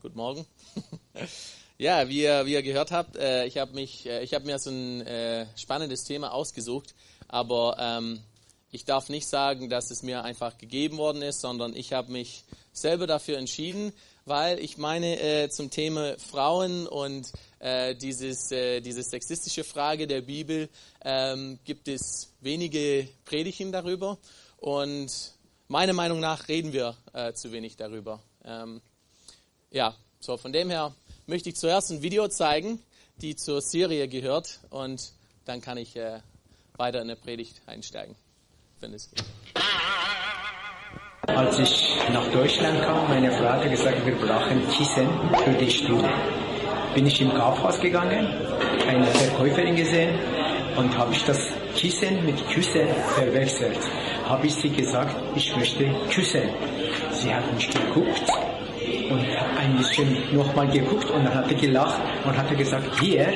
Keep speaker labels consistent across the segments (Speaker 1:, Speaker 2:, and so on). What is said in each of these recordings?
Speaker 1: Guten Morgen. ja, wie ihr, wie ihr gehört habt, äh, ich habe mich, äh, ich habe mir so ein äh, spannendes Thema ausgesucht, aber ähm, ich darf nicht sagen, dass es mir einfach gegeben worden ist, sondern ich habe mich selber dafür entschieden, weil ich meine äh, zum Thema Frauen und äh, dieses, äh, diese sexistische Frage der Bibel ähm, gibt es wenige Predigten darüber und meiner Meinung nach reden wir zu wenig darüber. Ähm, ja, so von dem her möchte ich zuerst ein Video zeigen, die zur Serie gehört und dann kann ich äh, weiter in der Predigt einsteigen, wenn es geht.
Speaker 2: Als ich nach Deutschland kam, meine Frau hat gesagt, wir brauchen Kissen für die Stühle. Bin ich im Kaufhaus gegangen, eine Verkäuferin gesehen und habe ich das Kissen mit Küsse verwechselt. Habe ich sie gesagt, ich möchte küssen. Sie hat mich geguckt und ein bisschen nochmal geguckt und dann hat er gelacht und hat gesagt, hier.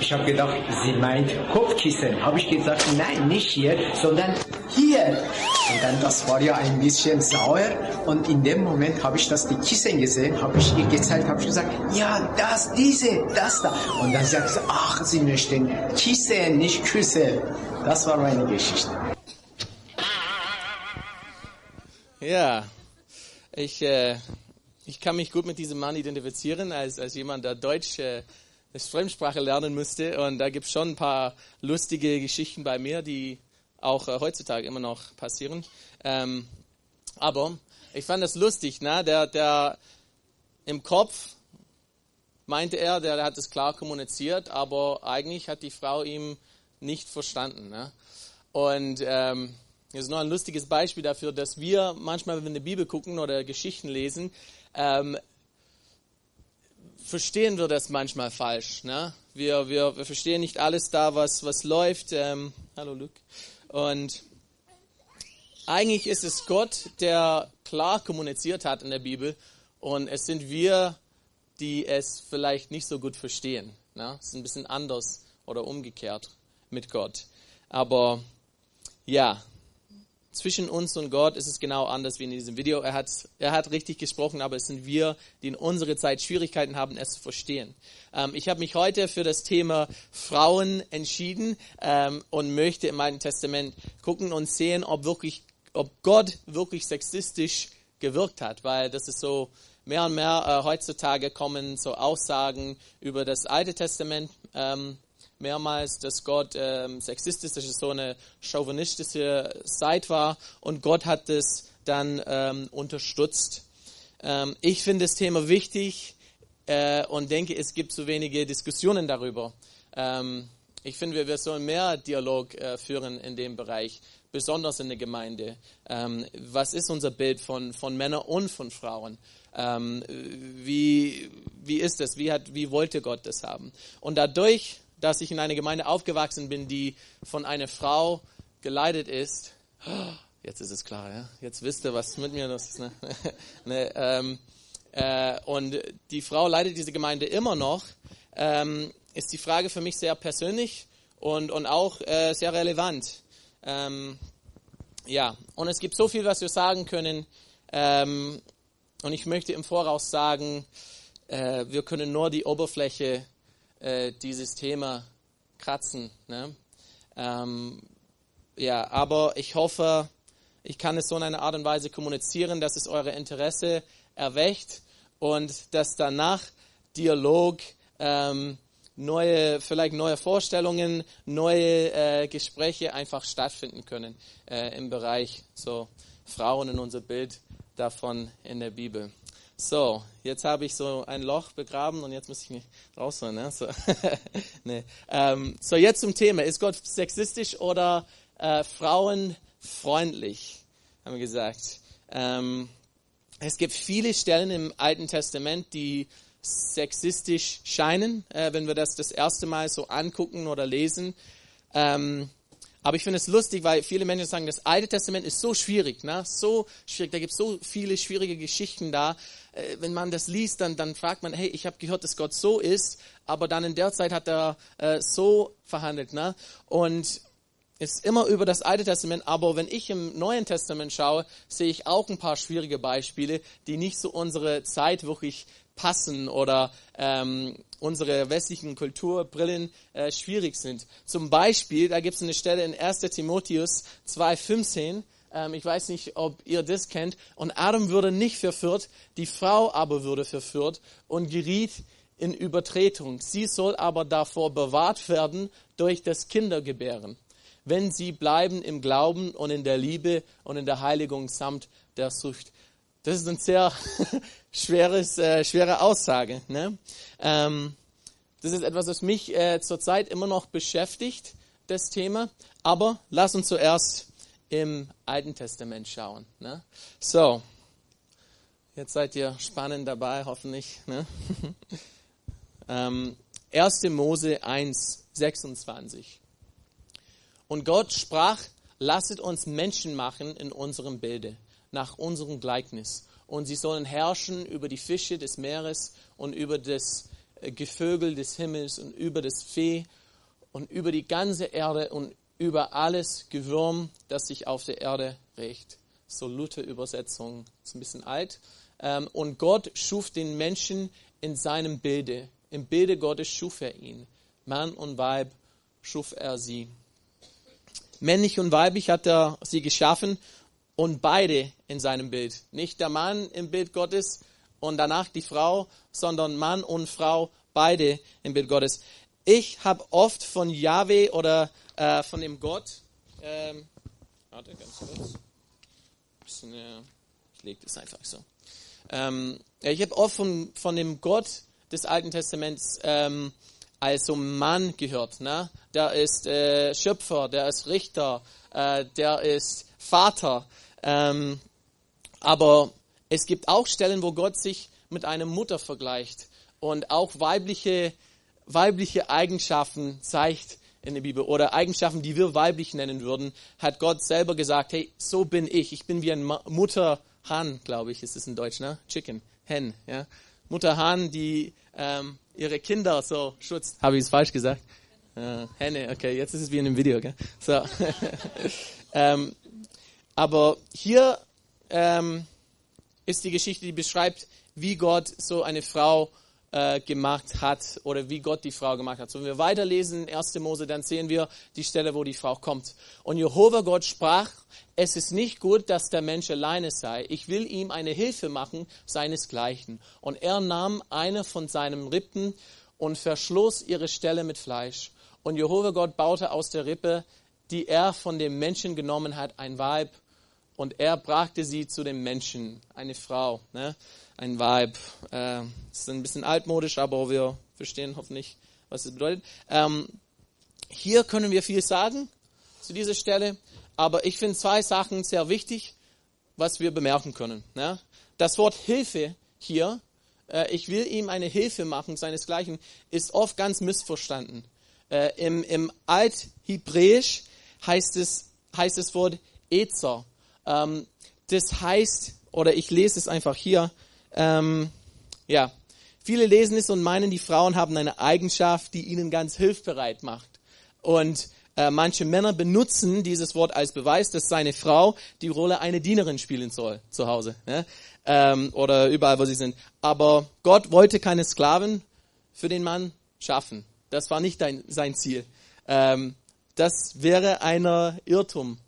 Speaker 2: Ich habe gedacht, sie meint Kopfkissen. Habe ich gesagt, nein, nicht hier, sondern hier. Und dann, das war ja ein bisschen sauer. Und in dem Moment habe ich das die Kissen gesehen, habe ich ihr gezeigt, habe ich gesagt, ja, das, diese, das da. Und dann sagt sie, ach, sie möchten Kissen, nicht Küsse. Das war meine Geschichte.
Speaker 1: Ja, ich, äh, ich kann mich gut mit diesem Mann identifizieren, als, als jemand, der Deutsch äh, als Fremdsprache lernen müsste. Und da gibt es schon ein paar lustige Geschichten bei mir, die auch äh, heutzutage immer noch passieren. Ähm, aber ich fand das lustig, ne? der, der im Kopf meinte er, der, der hat es klar kommuniziert, aber eigentlich hat die Frau ihm nicht verstanden. Ne? Und ähm, das ist noch ein lustiges Beispiel dafür, dass wir manchmal, wenn wir in die Bibel gucken oder Geschichten lesen, ähm, verstehen wir das manchmal falsch. Ne? Wir, wir, wir verstehen nicht alles da, was, was läuft. Ähm, hallo Luke. Und eigentlich ist es Gott, der klar kommuniziert hat in der Bibel und es sind wir, die es vielleicht nicht so gut verstehen. Ne? Es ist ein bisschen anders oder umgekehrt mit Gott. Aber ja, zwischen uns und Gott ist es genau anders wie in diesem Video. Er hat, er hat richtig gesprochen, aber es sind wir, die in unserer Zeit Schwierigkeiten haben, es zu verstehen. Ähm, ich habe mich heute für das Thema Frauen entschieden ähm, und möchte im Alten Testament gucken und sehen, ob wirklich, ob Gott wirklich sexistisch gewirkt hat, weil das ist so mehr und mehr äh, heutzutage kommen so Aussagen über das Alte Testament. Ähm, mehrmals, dass Gott ähm, es so eine chauvinistische Zeit war und Gott hat es dann ähm, unterstützt. Ähm, ich finde das Thema wichtig äh, und denke, es gibt zu wenige Diskussionen darüber. Ähm, ich finde, wir, wir sollen mehr Dialog äh, führen in dem Bereich, besonders in der Gemeinde. Ähm, was ist unser Bild von, von Männern und von Frauen? Ähm, wie, wie ist es? Wie, hat, wie wollte Gott das haben? Und dadurch dass ich in einer Gemeinde aufgewachsen bin, die von einer Frau geleitet ist. Jetzt ist es klar, ja? Jetzt wisst ihr, was mit mir das ist. Ne? ne, ähm, äh, und die Frau leitet diese Gemeinde immer noch. Ähm, ist die Frage für mich sehr persönlich und, und auch äh, sehr relevant. Ähm, ja, und es gibt so viel, was wir sagen können. Ähm, und ich möchte im Voraus sagen, äh, wir können nur die Oberfläche äh, dieses Thema kratzen. Ne? Ähm, ja, aber ich hoffe, ich kann es so in einer Art und Weise kommunizieren, dass es eure Interesse erweckt und dass danach Dialog, ähm, neue, vielleicht neue Vorstellungen, neue äh, Gespräche einfach stattfinden können äh, im Bereich so Frauen in unser Bild davon in der Bibel. So, jetzt habe ich so ein Loch begraben und jetzt muss ich mich rausholen. Ne? So. nee. ähm, so, jetzt zum Thema. Ist Gott sexistisch oder äh, frauenfreundlich? Haben wir gesagt. Ähm, es gibt viele Stellen im Alten Testament, die sexistisch scheinen, äh, wenn wir das das erste Mal so angucken oder lesen. Ähm, aber ich finde es lustig, weil viele Menschen sagen, das Alte Testament ist so schwierig, ne? so schwierig, da gibt es so viele schwierige Geschichten da. Äh, wenn man das liest, dann, dann fragt man, hey, ich habe gehört, dass Gott so ist, aber dann in der Zeit hat er äh, so verhandelt. Ne? Und es ist immer über das Alte Testament, aber wenn ich im Neuen Testament schaue, sehe ich auch ein paar schwierige Beispiele, die nicht so unsere Zeit wirklich passen oder ähm, unsere westlichen Kulturbrillen äh, schwierig sind. Zum Beispiel, da gibt es eine Stelle in 1 Timotheus 2,15, ähm, ich weiß nicht, ob ihr das kennt, und Adam würde nicht verführt, die Frau aber würde verführt und geriet in Übertretung. Sie soll aber davor bewahrt werden durch das Kindergebären, wenn sie bleiben im Glauben und in der Liebe und in der Heiligung samt der Sucht. Das ist eine sehr schweres, äh, schwere Aussage. Ne? Ähm, das ist etwas, was mich äh, zurzeit immer noch beschäftigt, das Thema. Aber lass uns zuerst im Alten Testament schauen. Ne? So, jetzt seid ihr spannend dabei, hoffentlich. Ne? ähm, 1. Mose 1, 26. Und Gott sprach, lasset uns Menschen machen in unserem Bilde, nach unserem Gleichnis. Und sie sollen herrschen über die Fische des Meeres und über das äh, Gevögel des Himmels und über das Vieh und über die ganze Erde und über alles Gewürm, das sich auf der Erde regt. So Luther-Übersetzung, ist ein bisschen alt. Ähm, und Gott schuf den Menschen in seinem Bilde. Im Bilde Gottes schuf er ihn. Mann und Weib schuf er sie. Männlich und weiblich hat er sie geschaffen und beide in seinem Bild. Nicht der Mann im Bild Gottes und danach die Frau, sondern Mann und Frau beide im Bild Gottes. Ich habe oft von Yahweh oder äh, von dem Gott, ähm, warte ganz kurz, bisschen, äh, ich lege das einfach so. Ähm, ich habe oft von, von dem Gott des Alten Testaments ähm, als Mann gehört. Ne? Der ist äh, Schöpfer, der ist Richter, äh, der ist Vater. Ähm, aber es gibt auch Stellen, wo Gott sich mit einer Mutter vergleicht und auch weibliche, weibliche Eigenschaften zeigt in der Bibel oder Eigenschaften, die wir weiblich nennen würden, hat Gott selber gesagt, hey, so bin ich. Ich bin wie ein Mutterhahn, glaube ich, ist es in Deutsch, ne? Chicken, Hen, ja. Mutterhahn, die ähm, ihre Kinder so schützt. Habe ich es falsch gesagt? Äh, Henne, okay, jetzt ist es wie in einem Video, gell? So. ähm, aber hier ähm, ist die Geschichte, die beschreibt, wie Gott so eine Frau äh, gemacht hat oder wie Gott die Frau gemacht hat. So, wenn wir weiterlesen in 1. Mose, dann sehen wir die Stelle, wo die Frau kommt. Und Jehova Gott sprach, es ist nicht gut, dass der Mensch alleine sei. Ich will ihm eine Hilfe machen, seinesgleichen. Und er nahm eine von seinen Rippen und verschloss ihre Stelle mit Fleisch. Und Jehova Gott baute aus der Rippe, die er von dem Menschen genommen hat, ein Weib. Und er brachte sie zu dem Menschen, eine Frau. Ne? ein Vibe. Äh, ist ein bisschen altmodisch, aber wir verstehen hoffentlich, was es bedeutet. Ähm, hier können wir viel sagen zu dieser Stelle, aber ich finde zwei Sachen sehr wichtig, was wir bemerken können. Ja? Das Wort Hilfe hier, äh, ich will ihm eine Hilfe machen, seinesgleichen, ist oft ganz missverstanden. Äh, Im im Althebräisch heißt es heißt das Wort Ezer. Ähm, das heißt, oder ich lese es einfach hier, ähm, ja, viele lesen es und meinen, die Frauen haben eine Eigenschaft, die ihnen ganz hilfbereit macht. Und äh, manche Männer benutzen dieses Wort als Beweis, dass seine Frau die Rolle einer Dienerin spielen soll zu Hause ne? ähm, oder überall, wo sie sind. Aber Gott wollte keine Sklaven für den Mann schaffen. Das war nicht dein, sein Ziel. Ähm, das wäre ein Irrtum,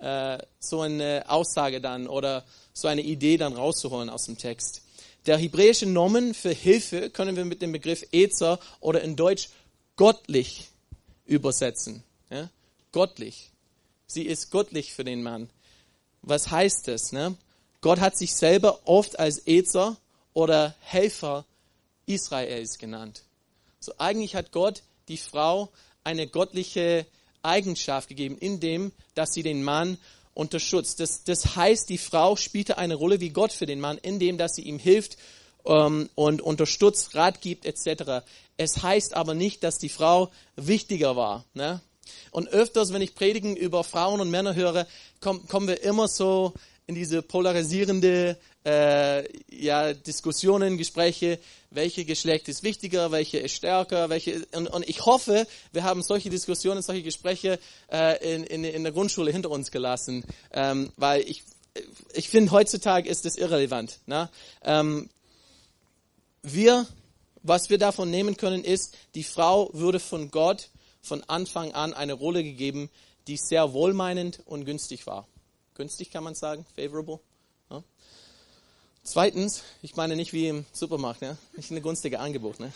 Speaker 1: äh, so eine Aussage dann oder so eine Idee dann rauszuholen aus dem Text. Der hebräische Nomen für Hilfe können wir mit dem Begriff Ezer oder in Deutsch gottlich übersetzen. Ja? Gottlich. Sie ist göttlich für den Mann. Was heißt das? Ne? Gott hat sich selber oft als Ezer oder Helfer Israels genannt. So eigentlich hat Gott die Frau eine göttliche Eigenschaft gegeben, indem, dass sie den Mann unterstützt. Das, das heißt, die Frau spielte eine Rolle wie Gott für den Mann, indem dass sie ihm hilft ähm, und unterstützt, Rat gibt etc. Es heißt aber nicht, dass die Frau wichtiger war. Ne? Und öfters, wenn ich Predigen über Frauen und Männer höre, komm, kommen wir immer so in diese polarisierende äh, ja, Diskussionen, Gespräche, welche Geschlecht ist wichtiger, welche ist stärker, welche und, und ich hoffe, wir haben solche Diskussionen, solche Gespräche äh, in, in, in der Grundschule hinter uns gelassen, ähm, weil ich ich finde heutzutage ist das irrelevant. Ne? Ähm, wir, was wir davon nehmen können, ist, die Frau würde von Gott von Anfang an eine Rolle gegeben, die sehr wohlmeinend und günstig war. Günstig kann man sagen, favorable. Ja. Zweitens, ich meine nicht wie im Supermarkt, ne? nicht ein günstiges Angebot. Ne?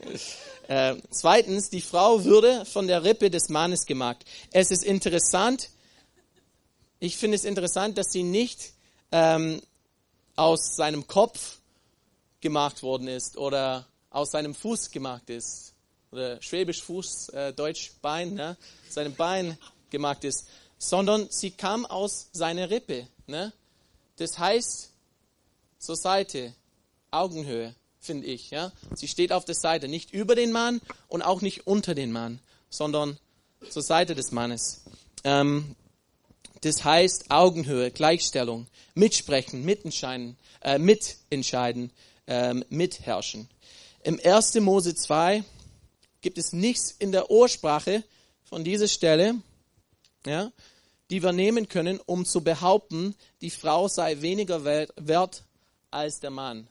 Speaker 1: äh, zweitens, die Frau würde von der Rippe des Mannes gemacht. Es ist interessant, ich finde es interessant, dass sie nicht ähm, aus seinem Kopf gemacht worden ist oder aus seinem Fuß gemacht ist. Oder Schwäbisch Fuß, äh, Deutsch Bein, ne? seinem Bein gemacht ist. Sondern sie kam aus seiner Rippe. Ne? Das heißt, zur Seite, Augenhöhe, finde ich. Ja? Sie steht auf der Seite, nicht über den Mann und auch nicht unter den Mann, sondern zur Seite des Mannes. Ähm, das heißt Augenhöhe, Gleichstellung, mitsprechen, mitentscheiden, äh, mitentscheiden, ähm, mitherrschen. Im 1. Mose 2 gibt es nichts in der Ursprache von dieser Stelle, ja, die wir nehmen können, um zu behaupten, die Frau sei weniger wert als der Mann.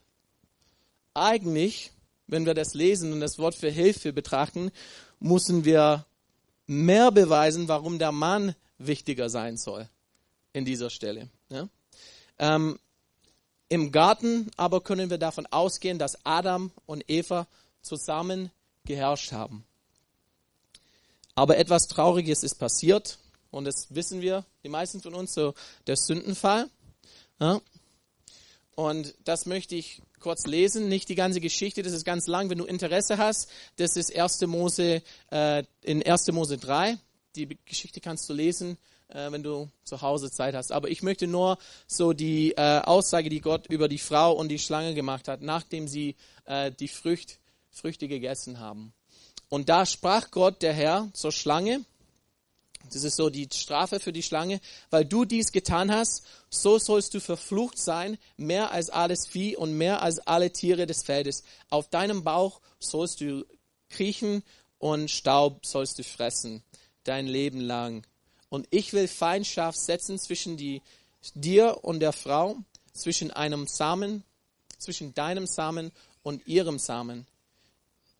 Speaker 1: Eigentlich, wenn wir das lesen und das Wort für Hilfe betrachten, müssen wir mehr beweisen, warum der Mann wichtiger sein soll in dieser Stelle. Ja? Ähm, Im Garten aber können wir davon ausgehen, dass Adam und Eva zusammen geherrscht haben. Aber etwas Trauriges ist passiert und das wissen wir, die meisten von uns, so der Sündenfall. Ja? Und das möchte ich kurz lesen, nicht die ganze Geschichte, das ist ganz lang. Wenn du Interesse hast, das ist 1. Mose, äh, in 1. Mose 3. Die Geschichte kannst du lesen äh, wenn du zu Hause Zeit hast. Aber ich möchte nur so die äh, Aussage, die Gott über die Frau und die Schlange gemacht hat, nachdem sie äh, die Frücht, Früchte gegessen haben. Und da sprach Gott, der Herr, zur Schlange, das ist so die Strafe für die Schlange, weil du dies getan hast, so sollst du verflucht sein, mehr als alles Vieh und mehr als alle Tiere des Feldes. Auf deinem Bauch sollst du kriechen und Staub sollst du fressen, dein Leben lang. Und ich will Feindschaft setzen zwischen die, dir und der Frau, zwischen einem Samen, zwischen deinem Samen und ihrem Samen.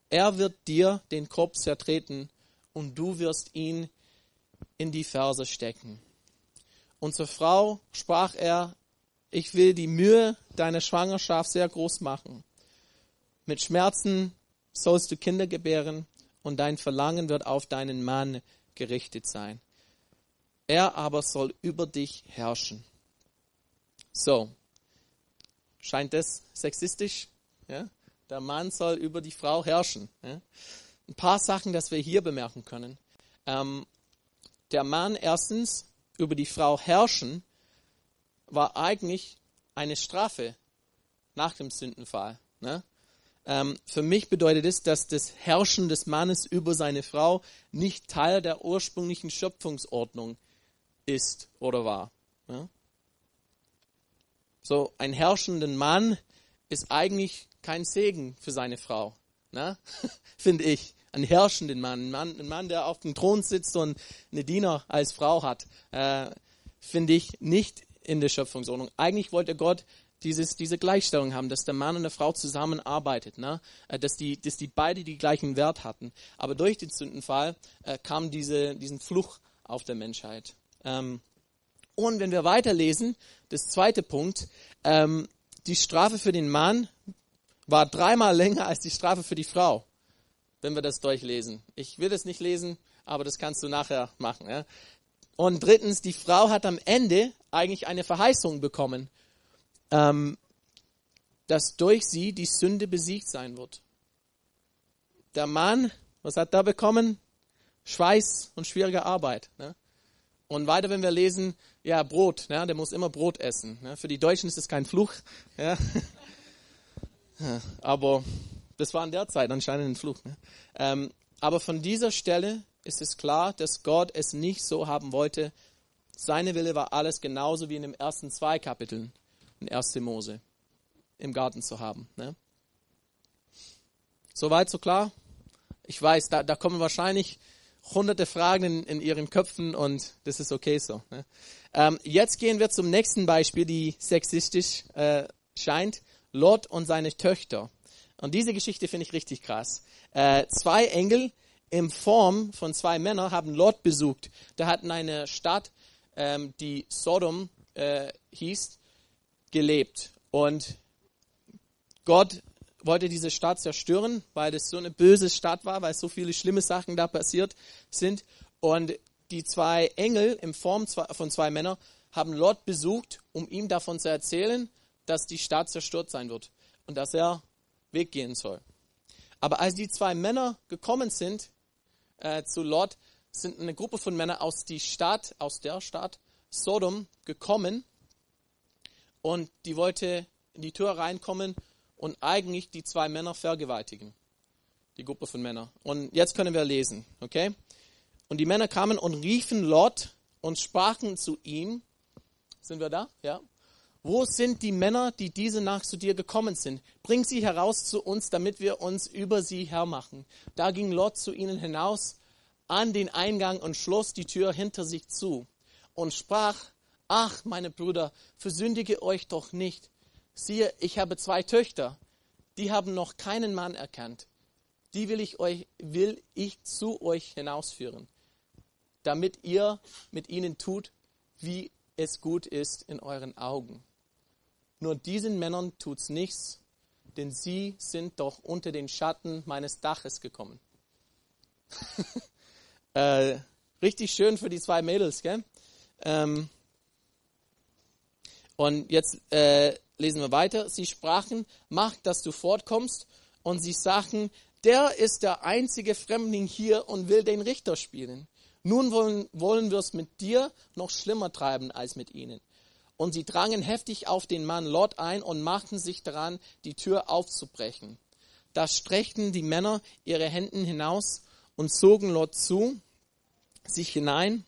Speaker 1: Er wird dir den Kopf zertreten und du wirst ihn in die Ferse stecken. Und zur Frau sprach er, ich will die Mühe deiner Schwangerschaft sehr groß machen. Mit Schmerzen sollst du Kinder gebären und dein Verlangen wird auf deinen Mann gerichtet sein. Er aber soll über dich herrschen. So, scheint das sexistisch? Ja? Der Mann soll über die Frau herrschen. Ja? Ein paar Sachen, das wir hier bemerken können. Ähm, der Mann erstens über die Frau herrschen, war eigentlich eine Strafe nach dem Sündenfall. Ne? Ähm, für mich bedeutet es, dass das Herrschen des Mannes über seine Frau nicht Teil der ursprünglichen Schöpfungsordnung ist oder war. Ja? So ein herrschenden Mann ist eigentlich kein Segen für seine Frau, ne? finde ich. Ein herrschenden Mann, ein Mann, ein Mann, der auf dem Thron sitzt und eine Diener als Frau hat, äh, finde ich nicht in der Schöpfungsordnung. Eigentlich wollte Gott dieses, diese Gleichstellung haben, dass der Mann und der Frau zusammenarbeitet, ne? Äh, dass, die, dass die beide die gleichen Wert hatten. Aber durch den Sündenfall äh, kam diese, diesen Fluch auf der Menschheit. Ähm, und wenn wir weiterlesen, das zweite Punkt, ähm, die Strafe für den Mann war dreimal länger als die Strafe für die Frau, wenn wir das durchlesen. Ich will das nicht lesen, aber das kannst du nachher machen. Ja? Und drittens, die Frau hat am Ende eigentlich eine Verheißung bekommen, ähm, dass durch sie die Sünde besiegt sein wird. Der Mann, was hat er bekommen? Schweiß und schwierige Arbeit. Ne? Und weiter, wenn wir lesen, ja, Brot, ja, der muss immer Brot essen. Ja, für die Deutschen ist es kein Fluch. Ja. Aber das war in der Zeit anscheinend ein Fluch. Ne? Ähm, aber von dieser Stelle ist es klar, dass Gott es nicht so haben wollte. Seine Wille war alles genauso wie in den ersten zwei Kapiteln in 1. Mose im Garten zu haben. Ne? Soweit so klar? Ich weiß, da, da kommen wahrscheinlich hunderte Fragen in, in ihren Köpfen und das ist okay so. Ne? Ähm, jetzt gehen wir zum nächsten Beispiel, die sexistisch äh, scheint. Lot und seine Töchter. Und diese Geschichte finde ich richtig krass. Äh, zwei Engel in Form von zwei Männern haben Lot besucht. Da hatten eine Stadt, ähm, die Sodom äh, hieß, gelebt. Und Gott wollte diese Stadt zerstören, weil das so eine böse Stadt war, weil so viele schlimme Sachen da passiert sind. Und die zwei Engel in Form von zwei Männern haben Lot besucht, um ihm davon zu erzählen, dass die Stadt zerstört sein wird und dass er weggehen soll. Aber als die zwei Männer gekommen sind äh, zu Lot, sind eine Gruppe von Männern aus die Stadt, aus der Stadt Sodom gekommen und die wollte in die Tür reinkommen und eigentlich die zwei Männer vergewaltigen. Die Gruppe von Männern. Und jetzt können wir lesen, okay? Und die Männer kamen und riefen Lot und sprachen zu ihm. Sind wir da? Ja. Wo sind die Männer, die diese Nacht zu dir gekommen sind? Bring sie heraus zu uns, damit wir uns über sie hermachen. Da ging Lot zu ihnen hinaus an den Eingang und schloss die Tür hinter sich zu und sprach, ach, meine Brüder, versündige euch doch nicht. Siehe, ich habe zwei Töchter, die haben noch keinen Mann erkannt. Die will ich euch, will ich zu euch hinausführen, damit ihr mit ihnen tut, wie es gut ist in euren Augen. Nur diesen Männern tut's nichts, denn sie sind doch unter den Schatten meines Daches gekommen. äh, richtig schön für die zwei Mädels, gell? Ähm, und jetzt äh, lesen wir weiter. Sie sprachen, mach, dass du fortkommst. Und sie sagten, der ist der einzige Fremdling hier und will den Richter spielen. Nun wollen, wollen wir es mit dir noch schlimmer treiben als mit ihnen. Und sie drangen heftig auf den Mann Lot ein und machten sich daran, die Tür aufzubrechen. Da streckten die Männer ihre Hände hinaus und zogen Lot zu, sich hinein,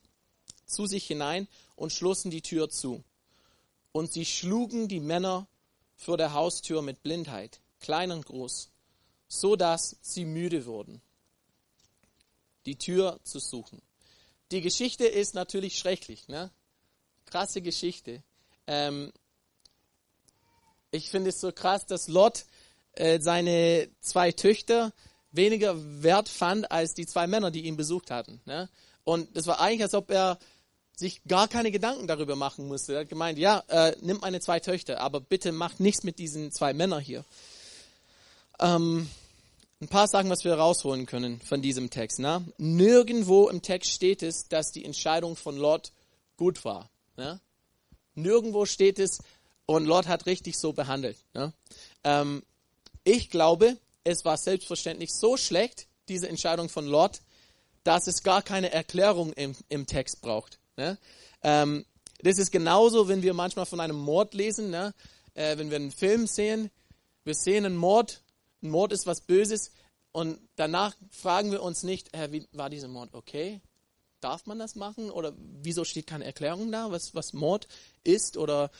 Speaker 1: zu sich hinein und schlossen die Tür zu. Und sie schlugen die Männer vor der Haustür mit Blindheit, klein und groß, so dass sie müde wurden, die Tür zu suchen. Die Geschichte ist natürlich schrecklich, ne? Krasse Geschichte. Ähm, ich finde es so krass, dass Lot äh, seine zwei Töchter weniger wert fand als die zwei Männer, die ihn besucht hatten. Ne? Und es war eigentlich, als ob er sich gar keine Gedanken darüber machen musste. Er hat gemeint, ja, äh, nimm meine zwei Töchter, aber bitte mach nichts mit diesen zwei Männern hier. Ähm, ein paar Sachen, was wir rausholen können von diesem Text. Ne? Nirgendwo im Text steht es, dass die Entscheidung von Lot gut war. Ne? Nirgendwo steht es, und Lot hat richtig so behandelt. Ne? Ähm, ich glaube, es war selbstverständlich so schlecht, diese Entscheidung von Lot, dass es gar keine Erklärung im, im Text braucht. Ne? Ähm, das ist genauso, wenn wir manchmal von einem Mord lesen, ne? äh, wenn wir einen Film sehen, wir sehen einen Mord, ein Mord ist was Böses und danach fragen wir uns nicht, äh, wie war dieser Mord okay? Darf man das machen? Oder wieso steht keine Erklärung da, was, was Mord ist? Oder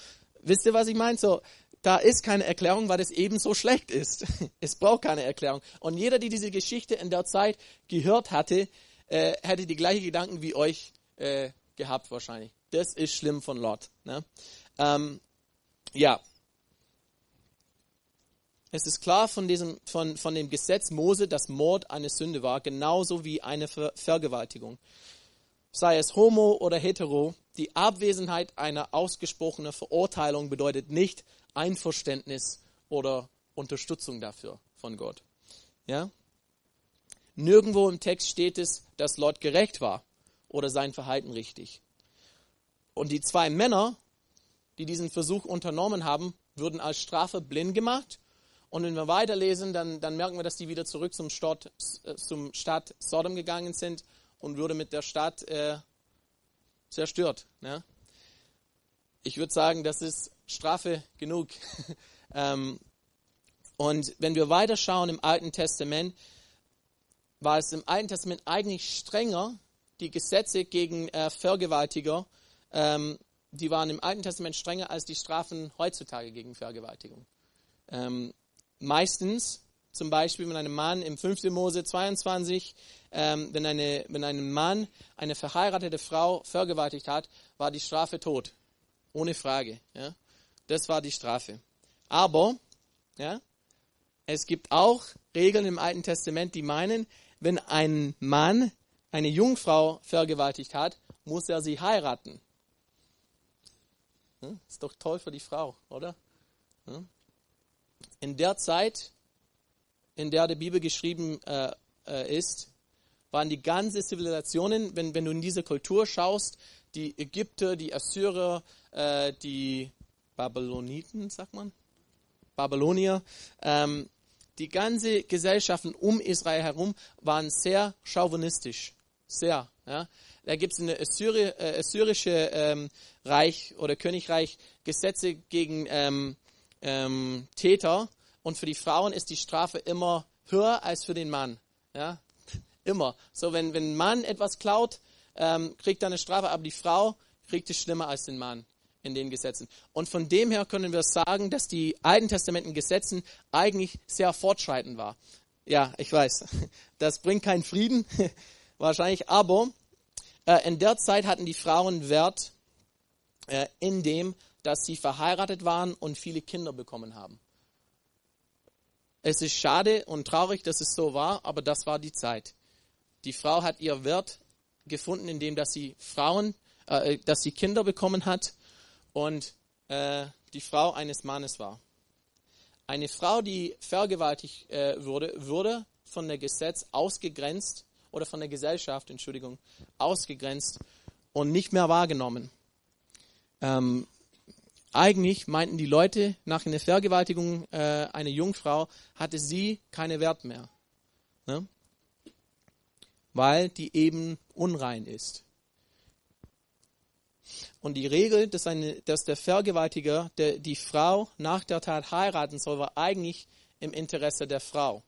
Speaker 1: wisst ihr, was ich meine? So, da ist keine Erklärung, weil es eben so schlecht ist. Es braucht keine Erklärung. Und jeder, der diese Geschichte in der Zeit gehört hatte, äh, hätte die gleichen Gedanken wie euch äh, gehabt wahrscheinlich. Das ist schlimm von Lot. Ne? Ähm, ja. Es ist klar von, diesem, von, von dem Gesetz Mose, dass Mord eine Sünde war, genauso wie eine Ver Vergewaltigung sei es homo oder hetero, die Abwesenheit einer ausgesprochenen Verurteilung bedeutet nicht Einverständnis oder Unterstützung dafür von Gott. Ja? Nirgendwo im Text steht es, dass Lot gerecht war oder sein Verhalten richtig. Und die zwei Männer, die diesen Versuch unternommen haben, würden als Strafe blind gemacht. Und wenn wir weiterlesen, dann, dann merken wir, dass die wieder zurück zum Stadt, äh, zum Stadt Sodom gegangen sind und würde mit der Stadt äh, zerstört. Ne? Ich würde sagen, das ist Strafe genug. ähm, und wenn wir weiterschauen im Alten Testament, war es im Alten Testament eigentlich strenger, die Gesetze gegen äh, Vergewaltiger, ähm, die waren im Alten Testament strenger als die Strafen heutzutage gegen Vergewaltigung. Ähm, meistens zum Beispiel, wenn ein Mann im 5. Mose 22, ähm, wenn, eine, wenn ein Mann eine verheiratete Frau vergewaltigt hat, war die Strafe tot. Ohne Frage. Ja? Das war die Strafe. Aber, ja, es gibt auch Regeln im Alten Testament, die meinen, wenn ein Mann eine Jungfrau vergewaltigt hat, muss er sie heiraten. Hm? Ist doch toll für die Frau, oder? Hm? In der Zeit, in der die Bibel geschrieben äh, äh, ist, waren die ganze Zivilisationen, wenn, wenn du in diese Kultur schaust, die Ägypter, die Assyrer, äh, die Babyloniten, sagt man, Babylonier, ähm, die ganze Gesellschaften um Israel herum waren sehr chauvinistisch. Sehr. Ja. Da gibt es in Assyri äh, assyrische ähm, Reich oder Königreich Gesetze gegen ähm, ähm, Täter und für die Frauen ist die Strafe immer höher als für den Mann. Ja. Immer. So, wenn, wenn ein Mann etwas klaut, ähm, kriegt er eine Strafe, aber die Frau kriegt es schlimmer als den Mann in den Gesetzen. Und von dem her können wir sagen, dass die Alten Testamenten Gesetzen eigentlich sehr fortschreitend war. Ja, ich weiß, das bringt keinen Frieden, wahrscheinlich, aber äh, in der Zeit hatten die Frauen Wert äh, in dem, dass sie verheiratet waren und viele Kinder bekommen haben. Es ist schade und traurig, dass es so war, aber das war die Zeit. Die Frau hat ihr Wert gefunden, indem dass sie Frauen, äh, dass sie Kinder bekommen hat und äh, die Frau eines Mannes war. Eine Frau, die vergewaltigt äh, wurde, wurde von der Gesetz ausgegrenzt oder von der Gesellschaft, Entschuldigung, ausgegrenzt und nicht mehr wahrgenommen. Ähm, eigentlich meinten die Leute, nach einer Vergewaltigung äh, einer Jungfrau hatte sie keine Wert mehr, ne? weil die eben unrein ist. Und die Regel, dass, eine, dass der Vergewaltiger der, die Frau nach der Tat heiraten soll, war eigentlich im Interesse der Frau.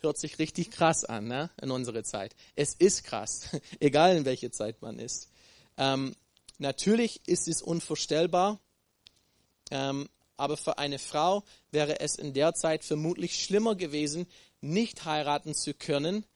Speaker 1: Hört sich richtig krass an ne? in unserer Zeit. Es ist krass, egal in welcher Zeit man ist. Ähm, natürlich ist es unvorstellbar, ähm, aber für eine Frau wäre es in der Zeit vermutlich schlimmer gewesen, nicht heiraten zu können,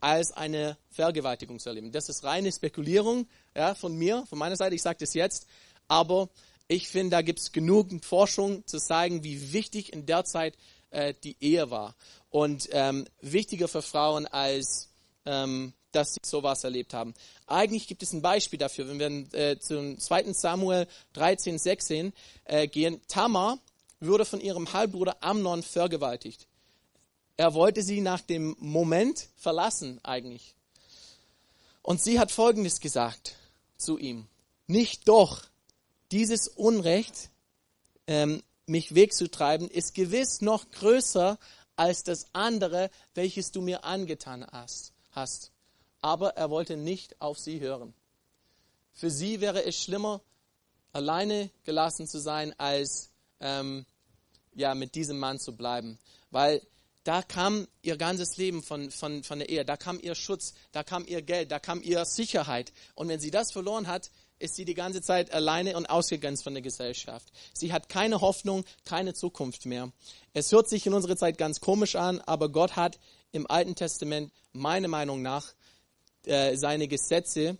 Speaker 1: als eine Vergewaltigung zu erleben. Das ist reine Spekulierung ja, von mir, von meiner Seite. Ich sage das jetzt, aber ich finde, da gibt es genug Forschung zu zeigen, wie wichtig in der Zeit äh, die Ehe war und ähm, wichtiger für Frauen als ähm, dass sie sowas erlebt haben. Eigentlich gibt es ein Beispiel dafür, wenn wir äh, zum 2. Samuel 13, 16 äh, gehen. Tamar wurde von ihrem Halbbruder Amnon vergewaltigt. Er wollte sie nach dem Moment verlassen eigentlich. Und sie hat Folgendes gesagt zu ihm. Nicht doch, dieses Unrecht, ähm, mich wegzutreiben, ist gewiss noch größer als das andere, welches du mir angetan hast. Hast. Aber er wollte nicht auf sie hören. Für sie wäre es schlimmer, alleine gelassen zu sein, als ähm, ja, mit diesem Mann zu bleiben. Weil da kam ihr ganzes Leben von, von, von der Ehe, da kam ihr Schutz, da kam ihr Geld, da kam ihr Sicherheit. Und wenn sie das verloren hat, ist sie die ganze Zeit alleine und ausgegrenzt von der Gesellschaft. Sie hat keine Hoffnung, keine Zukunft mehr. Es hört sich in unserer Zeit ganz komisch an, aber Gott hat im Alten Testament meiner Meinung nach äh, seine Gesetze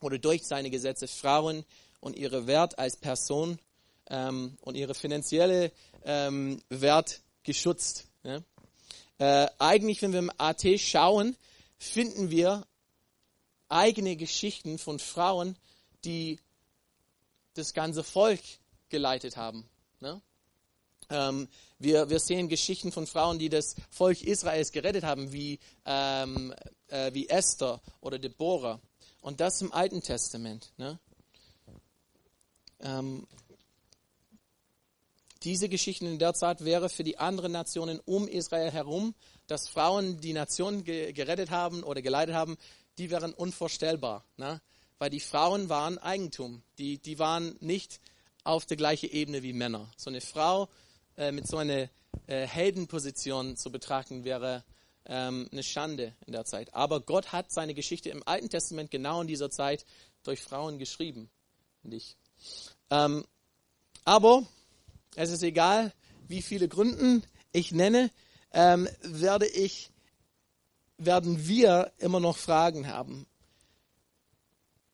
Speaker 1: oder durch seine Gesetze Frauen und ihre Wert als Person ähm, und ihre finanzielle ähm, Wert geschützt. Ja? Äh, eigentlich, wenn wir im AT schauen, finden wir eigene Geschichten von Frauen, die das ganze Volk geleitet haben. Ähm, wir, wir sehen Geschichten von Frauen, die das Volk Israels gerettet haben, wie, ähm, äh, wie Esther oder Deborah. Und das im Alten Testament. Ne? Ähm, diese Geschichten in der Zeit wäre für die anderen Nationen um Israel herum, dass Frauen die Nation ge gerettet haben oder geleitet haben, die wären unvorstellbar. Ne? Weil die Frauen waren Eigentum. Die, die waren nicht auf der gleichen Ebene wie Männer. So eine Frau äh, mit so einer äh, Heldenposition zu betrachten wäre ähm, eine Schande in der Zeit. Aber Gott hat seine Geschichte im Alten Testament genau in dieser Zeit durch Frauen geschrieben. Nicht. Ähm, aber es ist egal, wie viele Gründen ich nenne, ähm, werde ich, werden wir immer noch Fragen haben.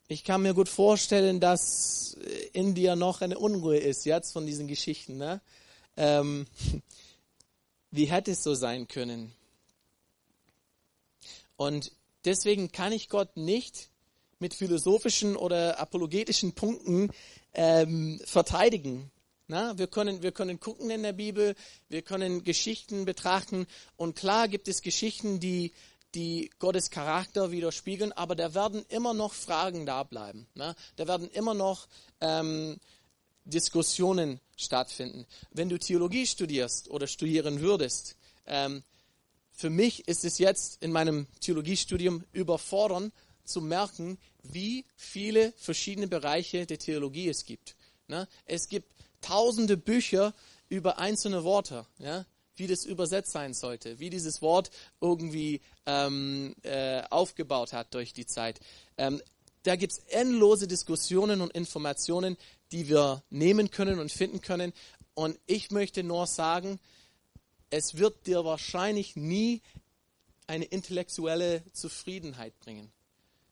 Speaker 1: Ich kann mir gut vorstellen, dass in dir noch eine Unruhe ist jetzt von diesen Geschichten. Ne? Ähm, wie hätte es so sein können? Und deswegen kann ich Gott nicht mit philosophischen oder apologetischen Punkten ähm, verteidigen. Na, wir, können, wir können gucken in der Bibel, wir können Geschichten betrachten und klar gibt es Geschichten, die, die Gottes Charakter widerspiegeln, aber da werden immer noch Fragen da bleiben. Na? Da werden immer noch ähm, Diskussionen stattfinden. Wenn du Theologie studierst oder studieren würdest, ähm, für mich ist es jetzt in meinem Theologiestudium überfordern zu merken, wie viele verschiedene Bereiche der Theologie es gibt. Ne? Es gibt tausende Bücher über einzelne Worte, ja? wie das übersetzt sein sollte, wie dieses Wort irgendwie ähm, äh, aufgebaut hat durch die Zeit. Ähm, da gibt es endlose Diskussionen und Informationen, die wir nehmen können und finden können. Und ich möchte nur sagen, es wird dir wahrscheinlich nie eine intellektuelle Zufriedenheit bringen.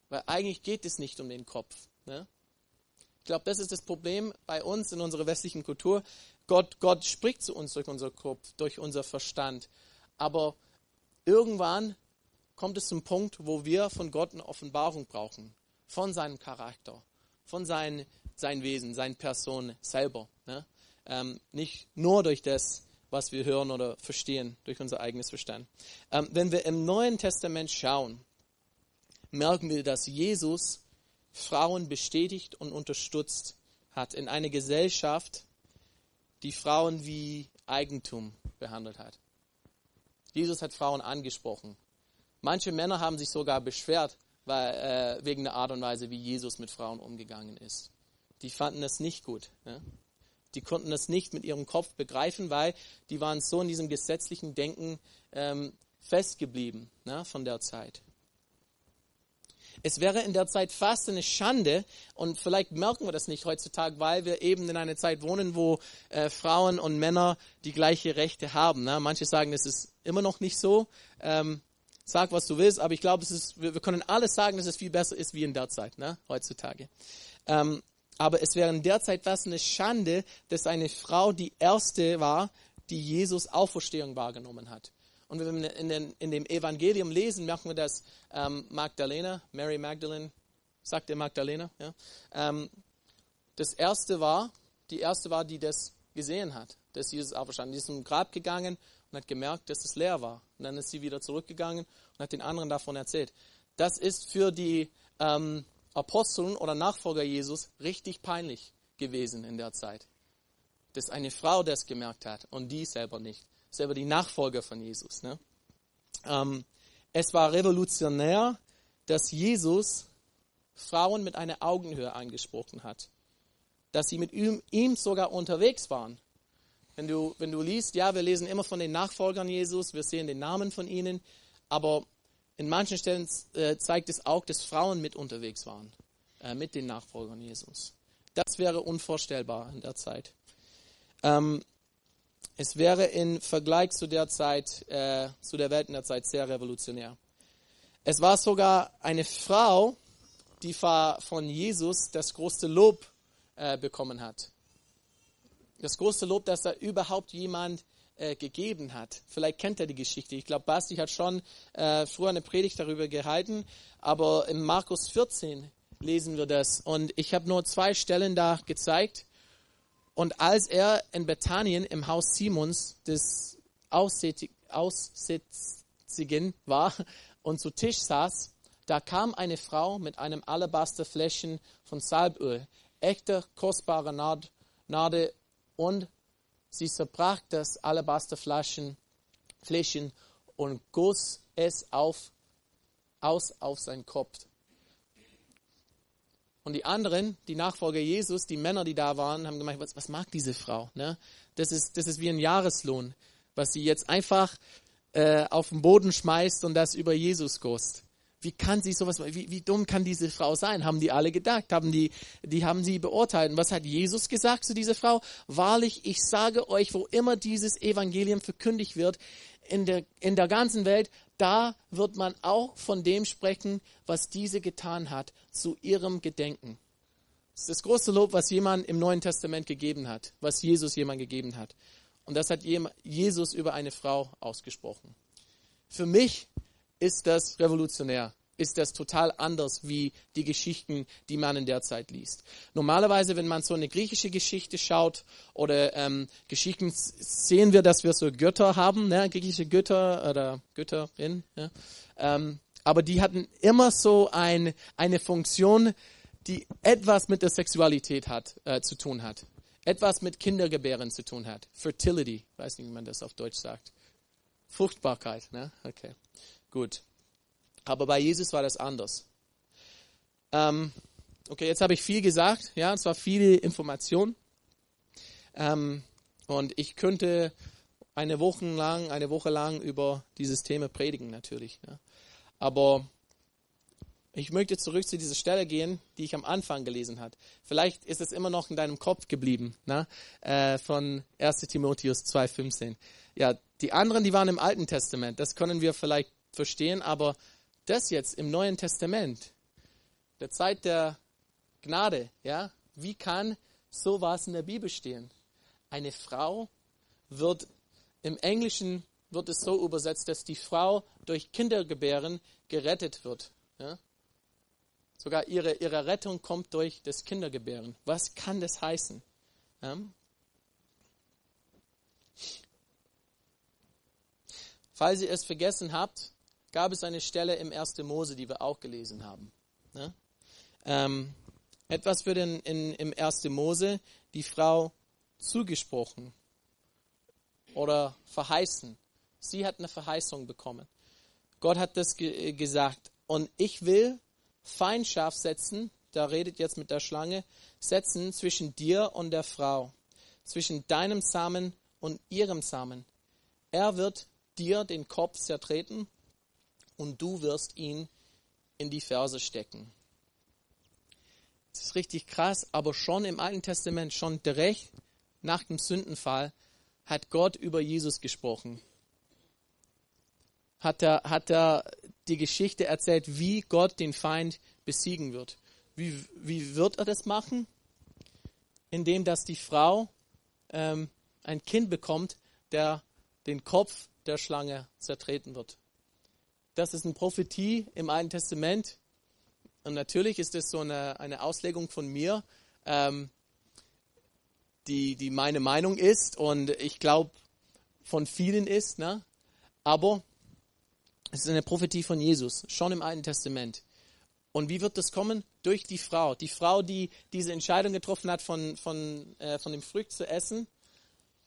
Speaker 1: Weil eigentlich geht es nicht um den Kopf. Ne? Ich glaube, das ist das Problem bei uns in unserer westlichen Kultur. Gott, Gott spricht zu uns durch unseren Kopf, durch unser Verstand. Aber irgendwann kommt es zum Punkt, wo wir von Gott eine Offenbarung brauchen. Von seinem Charakter, von sein, sein Wesen, seiner Person selber. Ne? Ähm, nicht nur durch das, was wir hören oder verstehen, durch unser eigenes Verstand. Ähm, wenn wir im Neuen Testament schauen, merken wir, dass Jesus Frauen bestätigt und unterstützt hat in einer Gesellschaft, die Frauen wie Eigentum behandelt hat. Jesus hat Frauen angesprochen. Manche Männer haben sich sogar beschwert weil, äh, wegen der Art und Weise, wie Jesus mit Frauen umgegangen ist. Die fanden das nicht gut. Ja? Die konnten das nicht mit ihrem Kopf begreifen, weil die waren so in diesem gesetzlichen Denken ähm, festgeblieben ne, von der Zeit. Es wäre in der Zeit fast eine Schande und vielleicht merken wir das nicht heutzutage, weil wir eben in einer Zeit wohnen, wo äh, Frauen und Männer die gleiche Rechte haben. Ne? Manche sagen, es ist immer noch nicht so. Ähm, sag, was du willst, aber ich glaube, wir, wir, können alles sagen, dass es viel besser ist wie in der Zeit, ne? heutzutage. Ähm, aber es wäre in der Zeit fast eine Schande, dass eine Frau die erste war, die Jesus Auferstehung wahrgenommen hat. Und wenn wir in, den, in dem Evangelium lesen, merken wir, dass ähm, Magdalena, Mary Magdalene, sagt der Magdalena, ja, ähm, das erste war, die erste war, die das gesehen hat, dass Jesus auferstanden ist. Die ist zum Grab gegangen und hat gemerkt, dass es leer war. Und dann ist sie wieder zurückgegangen und hat den anderen davon erzählt. Das ist für die ähm, Aposteln oder Nachfolger Jesus richtig peinlich gewesen in der Zeit. Dass eine Frau das gemerkt hat und die selber nicht selber die Nachfolger von Jesus. Ne? Ähm, es war revolutionär, dass Jesus Frauen mit einer Augenhöhe angesprochen hat. Dass sie mit ihm, ihm sogar unterwegs waren. Wenn du, wenn du liest, ja, wir lesen immer von den Nachfolgern Jesus, wir sehen den Namen von ihnen, aber in manchen Stellen äh, zeigt es auch, dass Frauen mit unterwegs waren, äh, mit den Nachfolgern Jesus. Das wäre unvorstellbar in der Zeit. Ähm, es wäre im Vergleich zu der Zeit, äh, zu der Welt in der Zeit sehr revolutionär. Es war sogar eine Frau, die von Jesus das größte Lob äh, bekommen hat. Das größte Lob, das da überhaupt jemand äh, gegeben hat. Vielleicht kennt er die Geschichte. Ich glaube, Basti hat schon äh, früher eine Predigt darüber gehalten, aber in Markus 14 lesen wir das. Und ich habe nur zwei Stellen da gezeigt. Und als er in Bethanien im Haus Simons des Aussätzigen war und zu Tisch saß, da kam eine Frau mit einem Alabasterfläschchen von Salböl, echter, kostbarer Nade, und sie zerbrach das Alabasterfläschchen Fläschchen und goss es auf, aus auf seinen Kopf. Und die anderen, die Nachfolger Jesus, die Männer, die da waren, haben gemeint, was, was mag diese Frau? Ne? Das, ist, das ist wie ein Jahreslohn, was sie jetzt einfach äh, auf den Boden schmeißt und das über Jesus gost. Wie kann sie sowas, wie, wie dumm kann diese Frau sein? Haben die alle gedacht, haben die, die haben sie beurteilt. Und was hat Jesus gesagt zu dieser Frau? Wahrlich, ich sage euch, wo immer dieses Evangelium verkündigt wird, in der, in der ganzen Welt, da wird man auch von dem sprechen, was diese getan hat, zu ihrem Gedenken. Das ist das große Lob, was jemand im Neuen Testament gegeben hat, was Jesus jemand gegeben hat. Und das hat Jesus über eine Frau ausgesprochen. Für mich ist das revolutionär ist das total anders wie die Geschichten, die man in der Zeit liest. Normalerweise, wenn man so eine griechische Geschichte schaut oder ähm, Geschichten, sehen wir, dass wir so Götter haben, ne? griechische Götter oder Götterin. Ja? Ähm, aber die hatten immer so ein, eine Funktion, die etwas mit der Sexualität hat, äh, zu tun hat. Etwas mit Kindergebären zu tun hat. Fertility, weiß nicht, wie man das auf Deutsch sagt. Fruchtbarkeit, ne? Okay, gut. Aber bei Jesus war das anders. Ähm, okay, jetzt habe ich viel gesagt, ja, es war viele Information. Ähm, und ich könnte eine Woche lang, eine Woche lang über dieses Thema predigen natürlich. Ja. Aber ich möchte zurück zu dieser Stelle gehen, die ich am Anfang gelesen habe. Vielleicht ist es immer noch in deinem Kopf geblieben, ne? äh, von 1 Timotheus 2,15. Ja, die anderen, die waren im Alten Testament, das können wir vielleicht verstehen, aber das jetzt im Neuen Testament, der Zeit der Gnade, ja, wie kann sowas in der Bibel stehen? Eine Frau wird im Englischen wird es so übersetzt, dass die Frau durch Kindergebären gerettet wird. Ja? Sogar ihre, ihre Rettung kommt durch das Kindergebären. Was kann das heißen? Ja? Falls ihr es vergessen habt, gab es eine Stelle im 1. Mose, die wir auch gelesen haben. Ne? Ähm, etwas wird in, in, im 1. Mose die Frau zugesprochen oder verheißen. Sie hat eine Verheißung bekommen. Gott hat das ge gesagt. Und ich will Feindschaft setzen, da redet jetzt mit der Schlange, setzen zwischen dir und der Frau, zwischen deinem Samen und ihrem Samen. Er wird dir den Kopf zertreten und du wirst ihn in die Verse stecken. Das ist richtig krass, aber schon im Alten Testament, schon direkt nach dem Sündenfall, hat Gott über Jesus gesprochen. Hat er, hat er die Geschichte erzählt, wie Gott den Feind besiegen wird. Wie, wie wird er das machen? Indem, dass die Frau ähm, ein Kind bekommt, der den Kopf der Schlange zertreten wird das ist eine Prophetie im Alten Testament. Und natürlich ist das so eine, eine Auslegung von mir, ähm, die, die meine Meinung ist und ich glaube von vielen ist. Ne? Aber es ist eine Prophetie von Jesus, schon im Alten Testament. Und wie wird das kommen? Durch die Frau. Die Frau, die diese Entscheidung getroffen hat, von, von, äh, von dem Frücht zu essen,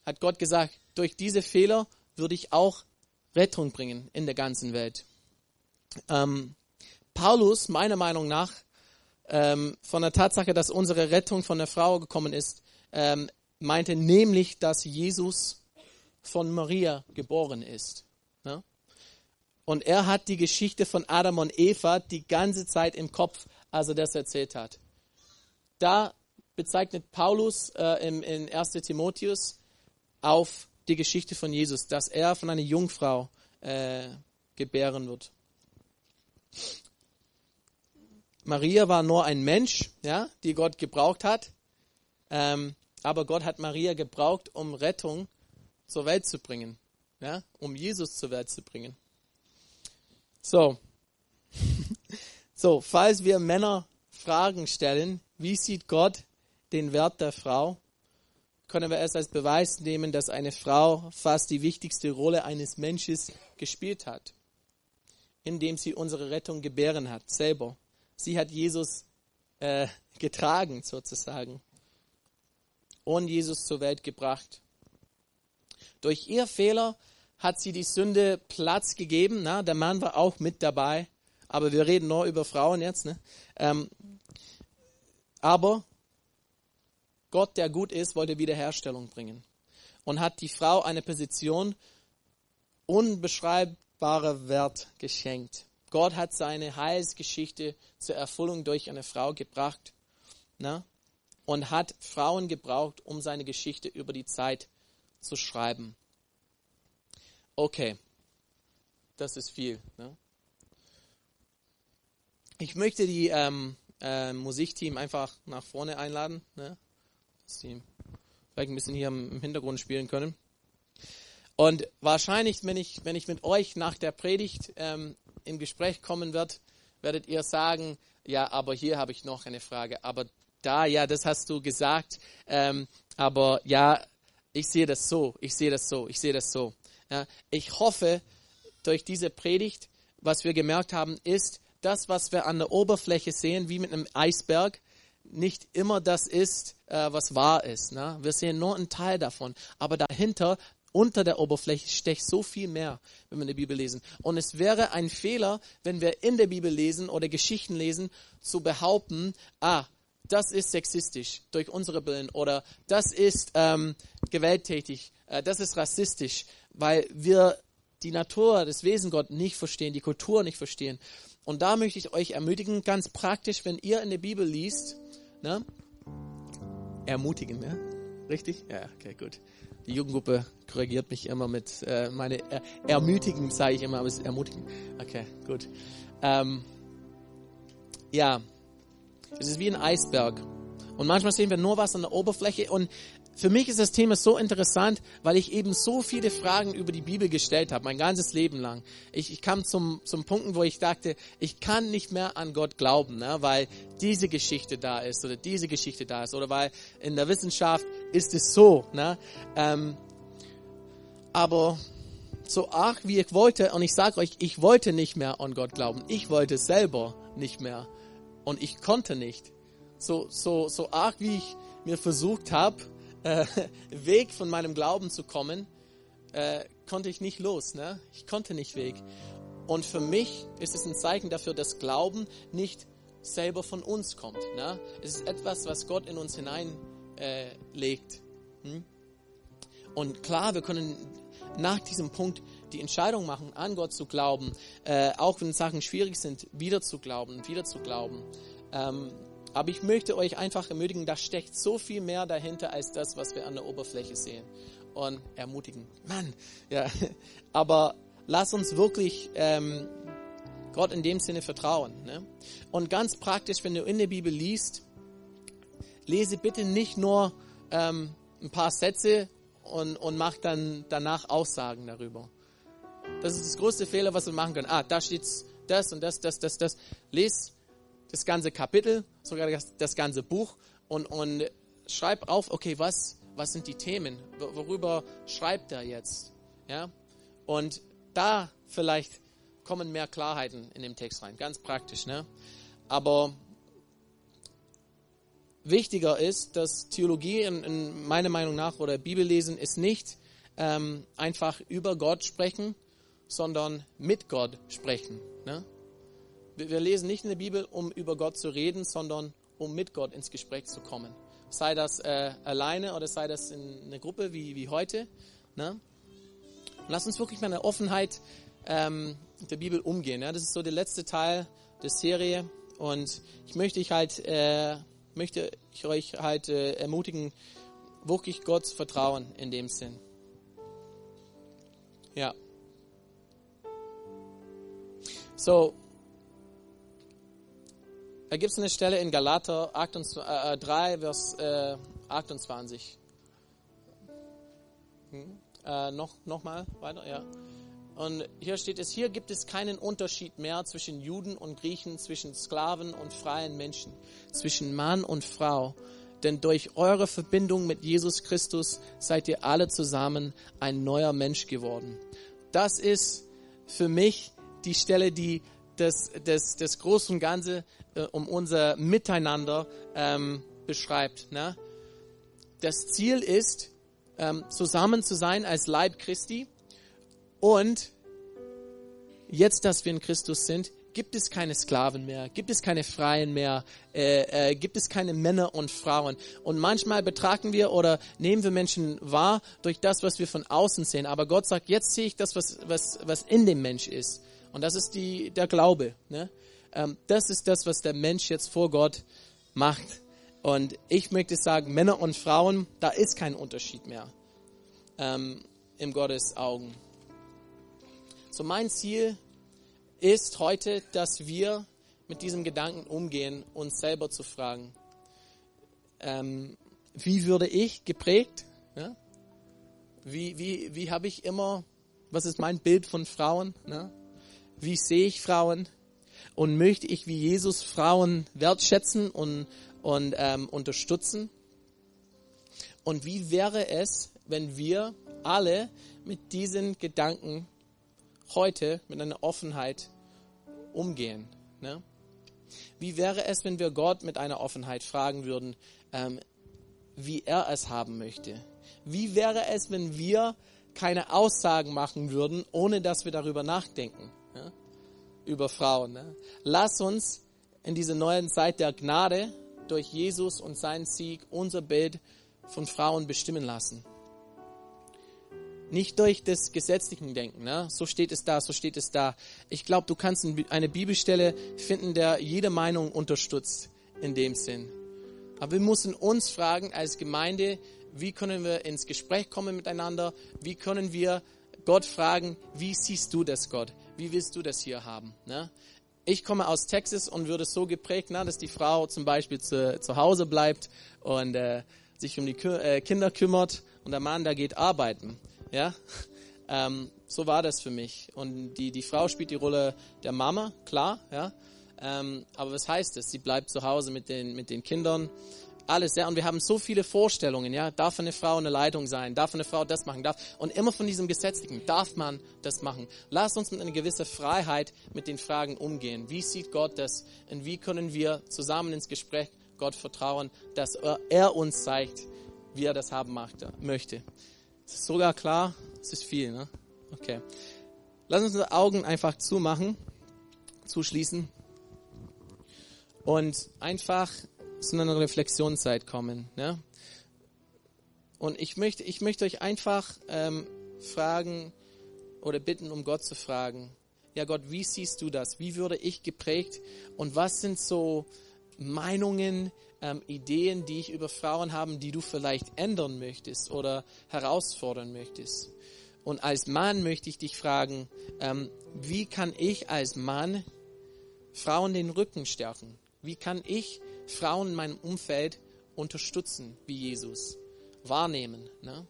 Speaker 1: hat Gott gesagt, durch diese Fehler würde ich auch Rettung bringen in der ganzen Welt. Ähm, Paulus, meiner Meinung nach, ähm, von der Tatsache, dass unsere Rettung von der Frau gekommen ist, ähm, meinte nämlich, dass Jesus von Maria geboren ist. Ne? Und er hat die Geschichte von Adam und Eva die ganze Zeit im Kopf, als er das erzählt hat. Da bezeichnet Paulus äh, im, in 1 Timotheus auf die Geschichte von Jesus, dass er von einer Jungfrau äh, gebären wird. Maria war nur ein Mensch, ja, die Gott gebraucht hat. Ähm, aber Gott hat Maria gebraucht, um Rettung zur Welt zu bringen, ja, um Jesus zur Welt zu bringen. So, so, falls wir Männer Fragen stellen, wie sieht Gott den Wert der Frau, können wir es als Beweis nehmen, dass eine Frau fast die wichtigste Rolle eines Menschen gespielt hat indem sie unsere Rettung gebären hat, selber. Sie hat Jesus äh, getragen, sozusagen, und Jesus zur Welt gebracht. Durch ihr Fehler hat sie die Sünde Platz gegeben. Na, der Mann war auch mit dabei, aber wir reden nur über Frauen jetzt. Ne? Ähm, aber Gott, der gut ist, wollte Wiederherstellung bringen und hat die Frau eine Position unbeschreib, kostbarer Wert geschenkt. Gott hat seine Heilsgeschichte zur Erfüllung durch eine Frau gebracht ne? und hat Frauen gebraucht, um seine Geschichte über die Zeit zu schreiben. Okay, das ist viel. Ne? Ich möchte die ähm, äh, Musikteam einfach nach vorne einladen, ne? dass sie vielleicht ein bisschen hier im Hintergrund spielen können. Und wahrscheinlich, wenn ich, wenn ich mit euch nach der Predigt ähm, im Gespräch kommen wird, werdet ihr sagen, ja, aber hier habe ich noch eine Frage. Aber da, ja, das hast du gesagt. Ähm, aber ja, ich sehe das so, ich sehe das so, ich sehe das so. Ja, ich hoffe, durch diese Predigt, was wir gemerkt haben, ist, das, was wir an der Oberfläche sehen, wie mit einem Eisberg, nicht immer das ist, äh, was wahr ist. Ne? Wir sehen nur einen Teil davon. Aber dahinter, unter der Oberfläche, steckt so viel mehr, wenn wir in der Bibel lesen. Und es wäre ein Fehler, wenn wir in der Bibel lesen oder Geschichten lesen, zu behaupten, ah, das ist sexistisch durch unsere Brillen oder das ist ähm, gewalttätig, äh, das ist rassistisch, weil wir die Natur, das Wesen Gott nicht verstehen, die Kultur nicht verstehen. Und da möchte ich euch ermutigen, ganz praktisch, wenn ihr in der Bibel liest, ne? ermutigen, ne? Richtig? Ja, okay, gut. Die Jugendgruppe korrigiert mich immer mit, äh, meine er ermutigen sage ich immer, aber es ist ermutigen. Okay, gut. Ähm, ja, es ist wie ein Eisberg. Und manchmal sehen wir nur was an der Oberfläche. Und für mich ist das Thema so interessant, weil ich eben so viele Fragen über die Bibel gestellt habe, mein ganzes Leben lang. Ich, ich kam zum, zum Punkt, wo ich dachte, ich kann nicht mehr an Gott glauben, ne, weil diese Geschichte da ist oder diese Geschichte da ist oder weil in der Wissenschaft ist es so. Ne, ähm, aber so arg wie ich wollte, und ich sage euch, ich wollte nicht mehr an Gott glauben. Ich wollte selber nicht mehr und ich konnte nicht. So, so, so arg wie ich mir versucht habe, äh, Weg von meinem Glauben zu kommen, äh, konnte ich nicht los. Ne? Ich konnte nicht weg. Und für mich ist es ein Zeichen dafür, dass Glauben nicht selber von uns kommt. Ne? Es ist etwas, was Gott in uns hineinlegt. Äh, hm? Und klar, wir können nach diesem Punkt die Entscheidung machen, an Gott zu glauben, äh, auch wenn Sachen schwierig sind, wieder zu glauben, wieder zu glauben. Ähm, aber ich möchte euch einfach ermutigen, da steckt so viel mehr dahinter als das, was wir an der Oberfläche sehen. Und ermutigen, Mann, ja. Aber lass uns wirklich ähm, Gott in dem Sinne vertrauen. Ne? Und ganz praktisch, wenn du in der Bibel liest, lese bitte nicht nur ähm, ein paar Sätze und, und mach dann danach Aussagen darüber. Das ist das größte Fehler, was wir machen können. Ah, da steht das und das, das, das, das. Lies das ganze Kapitel, sogar das, das ganze Buch und, und schreib auf, okay, was, was sind die Themen? Worüber schreibt er jetzt? Ja? Und da vielleicht kommen mehr Klarheiten in den Text rein. Ganz praktisch, ne? Aber wichtiger ist, dass Theologie in, in meiner Meinung nach oder Bibellesen ist nicht ähm, einfach über Gott sprechen, sondern mit Gott sprechen. Ne? Wir lesen nicht in der Bibel, um über Gott zu reden, sondern um mit Gott ins Gespräch zu kommen. Sei das äh, alleine oder sei das in einer Gruppe wie, wie heute. Ne? Lass uns wirklich mit einer Offenheit ähm, der Bibel umgehen. Ja? Das ist so der letzte Teil der Serie und ich möchte ich halt äh, möchte ich euch halt äh, ermutigen, wirklich Gott zu vertrauen in dem Sinn. Ja. So, da gibt es eine Stelle in Galater 28, äh, 3, Vers äh, 28. Hm? Äh, noch, noch mal weiter, ja. Und hier steht es, hier gibt es keinen Unterschied mehr zwischen Juden und Griechen, zwischen Sklaven und freien Menschen, zwischen Mann und Frau. Denn durch eure Verbindung mit Jesus Christus seid ihr alle zusammen ein neuer Mensch geworden. Das ist für mich die Stelle, die das, das, das Große und Ganze äh, um unser Miteinander ähm, beschreibt. Ne? Das Ziel ist, ähm, zusammen zu sein als Leib Christi und jetzt, dass wir in Christus sind, gibt es keine Sklaven mehr, gibt es keine Freien mehr, äh, äh, gibt es keine Männer und Frauen. Und manchmal betrachten wir oder nehmen wir Menschen wahr durch das, was wir von außen sehen. Aber Gott sagt, jetzt sehe ich das, was, was, was in dem Mensch ist. Und das ist die, der Glaube. Ne? Ähm, das ist das, was der Mensch jetzt vor Gott macht. Und ich möchte sagen, Männer und Frauen, da ist kein Unterschied mehr ähm, in Gottes Augen. So mein Ziel ist heute, dass wir mit diesem Gedanken umgehen, uns selber zu fragen, ähm, wie würde ich geprägt? Ja? Wie, wie, wie habe ich immer, was ist mein Bild von Frauen? Ne? Wie sehe ich Frauen? Und möchte ich wie Jesus Frauen wertschätzen und, und ähm, unterstützen? Und wie wäre es, wenn wir alle mit diesen Gedanken heute mit einer Offenheit umgehen? Ne? Wie wäre es, wenn wir Gott mit einer Offenheit fragen würden, ähm, wie er es haben möchte? Wie wäre es, wenn wir keine Aussagen machen würden, ohne dass wir darüber nachdenken? Über Frauen. Ne? Lass uns in dieser neuen Zeit der Gnade durch Jesus und seinen Sieg unser Bild von Frauen bestimmen lassen. Nicht durch das gesetzliche Denken, ne? so steht es da, so steht es da. Ich glaube, du kannst eine Bibelstelle finden, der jede Meinung unterstützt in dem Sinn. Aber wir müssen uns fragen als Gemeinde, wie können wir ins Gespräch kommen miteinander? Wie können wir Gott fragen, wie siehst du das, Gott? Wie willst du das hier haben? Ne? Ich komme aus Texas und würde so geprägt, na, dass die Frau zum Beispiel zu, zu Hause bleibt und äh, sich um die äh, Kinder kümmert und der Mann, der geht arbeiten. Ja, ähm, so war das für mich. Und die, die Frau spielt die Rolle der Mama, klar, ja. Ähm, aber was heißt das? Sie bleibt zu Hause mit den, mit den Kindern. Alles, ja. Und wir haben so viele Vorstellungen, ja. Darf eine Frau eine Leitung sein? Darf eine Frau das machen? Darf, und immer von diesem Gesetzlichen, darf man das machen? Lass uns mit einer gewissen Freiheit mit den Fragen umgehen. Wie sieht Gott das? Und wie können wir zusammen ins Gespräch Gott vertrauen, dass er, uns zeigt, wie er das haben möchte? Ist es sogar klar? Es ist viel, ne? Okay. Lass uns unsere Augen einfach zumachen, zuschließen und einfach zu einer Reflexionszeit kommen. Ne? Und ich möchte, ich möchte euch einfach ähm, fragen oder bitten, um Gott zu fragen. Ja Gott, wie siehst du das? Wie würde ich geprägt? Und was sind so Meinungen, ähm, Ideen, die ich über Frauen habe, die du vielleicht ändern möchtest oder herausfordern möchtest. Und als Mann möchte ich dich fragen, ähm, wie kann ich als Mann Frauen den Rücken stärken? Wie kann ich Frauen in meinem Umfeld unterstützen, wie Jesus? Wahrnehmen, ne?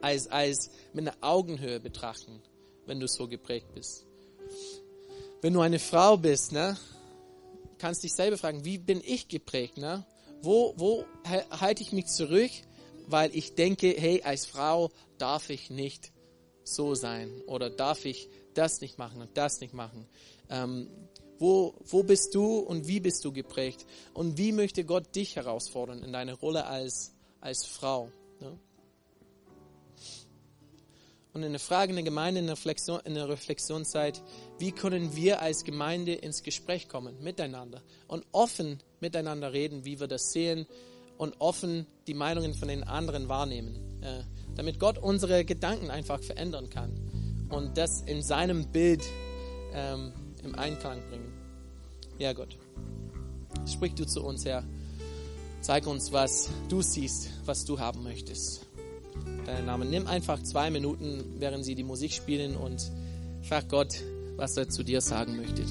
Speaker 1: als, als mit einer Augenhöhe betrachten, wenn du so geprägt bist. Wenn du eine Frau bist, ne, kannst dich selber fragen, wie bin ich geprägt? Ne? Wo, wo halte ich mich zurück, weil ich denke, hey, als Frau darf ich nicht so sein oder darf ich das nicht machen und das nicht machen? Ähm, wo, wo bist du und wie bist du geprägt? Und wie möchte Gott dich herausfordern in deiner Rolle als, als Frau? Ne? Und eine Frage in der Gemeinde, in der, Reflexion, in der Reflexionszeit, wie können wir als Gemeinde ins Gespräch kommen miteinander und offen miteinander reden, wie wir das sehen und offen die Meinungen von den anderen wahrnehmen, äh, damit Gott unsere Gedanken einfach verändern kann und das in seinem Bild ähm, im Einklang bringen. Ja, Gott, sprich du zu uns, Herr. Zeig uns, was du siehst, was du haben möchtest deinen Namen. Nimm einfach zwei Minuten, während sie die Musik spielen und frag Gott, was er zu dir sagen möchte.